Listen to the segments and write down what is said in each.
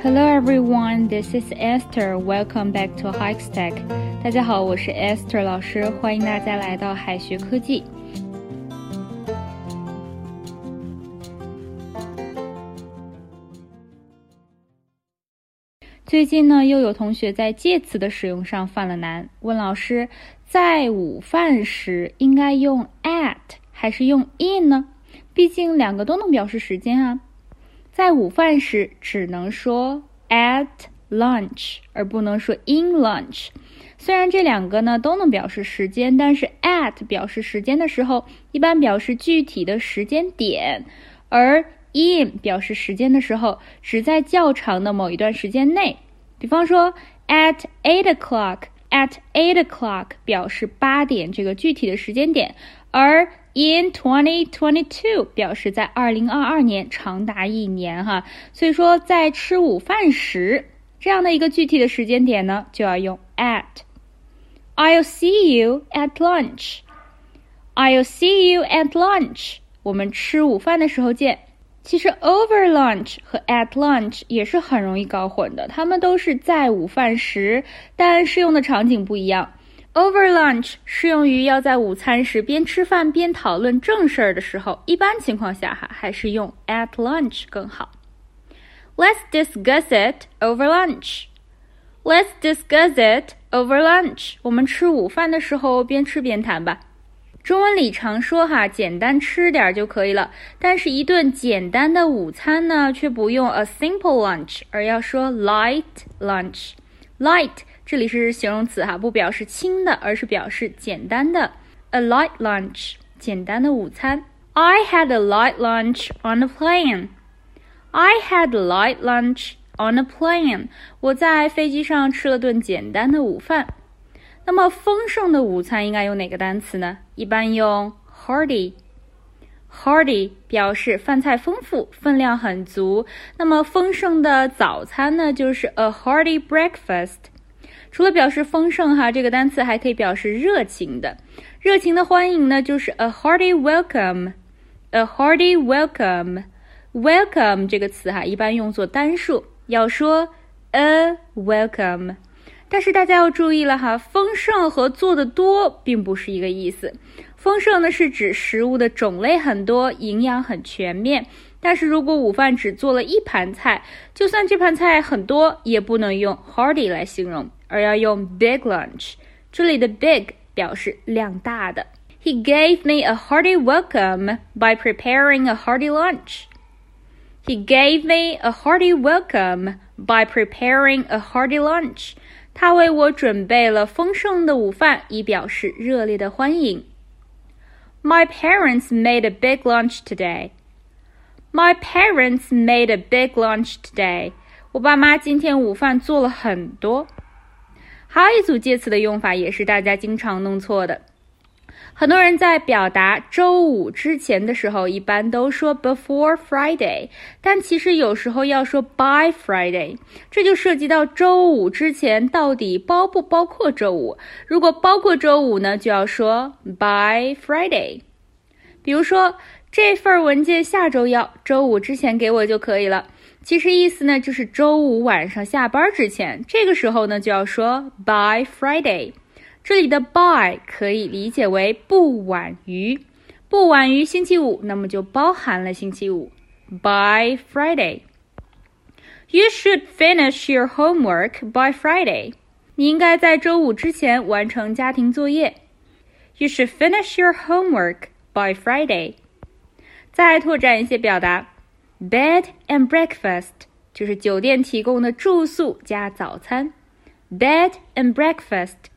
Hello everyone, this is Esther. Welcome back to Hikes Tech. 大家好，我是 Esther 老师，欢迎大家来到海学科技。最近呢，又有同学在介词的使用上犯了难，问老师，在午饭时应该用 at 还是用 in 呢？毕竟两个都能表示时间啊。在午饭时只能说 at lunch，而不能说 in lunch。虽然这两个呢都能表示时间，但是 at 表示时间的时候，一般表示具体的时间点，而 in 表示时间的时候，只在较长的某一段时间内。比方说，at eight o'clock，at eight o'clock 表示八点这个具体的时间点，而 in twenty twenty two 表示在二零二二年，长达一年哈。所以说，在吃午饭时这样的一个具体的时间点呢，就要用 at。I'll see you at lunch. I'll see you at lunch. 我们吃午饭的时候见。其实 over lunch 和 at lunch 也是很容易搞混的，它们都是在午饭时，但适用的场景不一样。Over lunch 适用于要在午餐时边吃饭边讨论正事儿的时候，一般情况下哈还是用 at lunch 更好。Let's discuss it over lunch. Let's discuss it over lunch. 我们吃午饭的时候边吃边谈吧。中文里常说哈，简单吃点就可以了。但是，一顿简单的午餐呢，却不用 a simple lunch，而要说 light lunch。Light 这里是形容词哈，不表示轻的，而是表示简单的。a light lunch，简单的午餐。I had a light lunch on a plane. I had a light lunch on a plane. 我在飞机上吃了顿简单的午饭。那么丰盛的午餐应该用哪个单词呢？一般用 hearty。Hearty 表示饭菜丰富，分量很足。那么丰盛的早餐呢，就是 a hearty breakfast。除了表示丰盛哈，这个单词还可以表示热情的。热情的欢迎呢，就是 a hearty welcome。a hearty welcome。welcome 这个词哈，一般用作单数，要说 a welcome。但是大家要注意了哈，丰盛和做的多并不是一个意思。丰盛呢是指食物的种类很多，营养很全面。但是如果午饭只做了一盘菜，就算这盘菜很多，也不能用 hearty 来形容，而要用 big lunch。这里的 big 表示量大的。He gave me a hearty welcome by preparing a hearty lunch. He gave me a hearty welcome by preparing a hearty lunch. 他为我准备了丰盛的午饭，以表示热烈的欢迎。My parents made a big lunch today. My parents made a big lunch today. 我爸妈今天午饭做了很多。还有一组介词的用法也是大家经常弄错的。很多人在表达周五之前的时候，一般都说 before Friday，但其实有时候要说 by Friday，这就涉及到周五之前到底包不包括周五。如果包括周五呢，就要说 by Friday。比如说这份文件下周要，周五之前给我就可以了。其实意思呢就是周五晚上下班之前，这个时候呢就要说 by Friday。这里的 by 可以理解为不晚于，不晚于星期五，那么就包含了星期五。By Friday, you should finish your homework by Friday. 你应该在周五之前完成家庭作业。You should finish your homework by Friday. 再拓展一些表达，bed and breakfast 就是酒店提供的住宿加早餐。Bed and breakfast.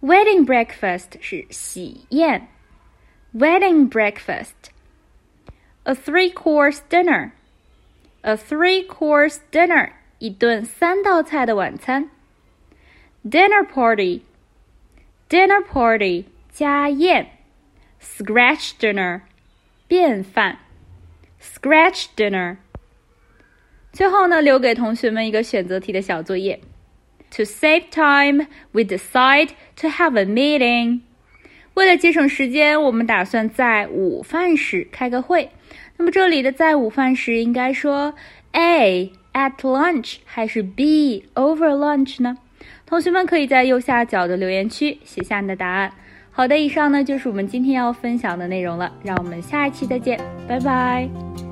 Wedding breakfast 是喜宴，wedding breakfast。A three-course dinner, a three-course dinner 一顿三道菜的晚餐。Dinner party, dinner party 家宴。Scratch dinner 便饭，scratch dinner。最后呢，留给同学们一个选择题的小作业。To save time, we decide to have a meeting. 为了节省时间，我们打算在午饭时开个会。那么这里的在午饭时应该说 A at lunch 还是 B over lunch 呢？同学们可以在右下角的留言区写下你的答案。好的，以上呢就是我们今天要分享的内容了，让我们下一期再见，拜拜。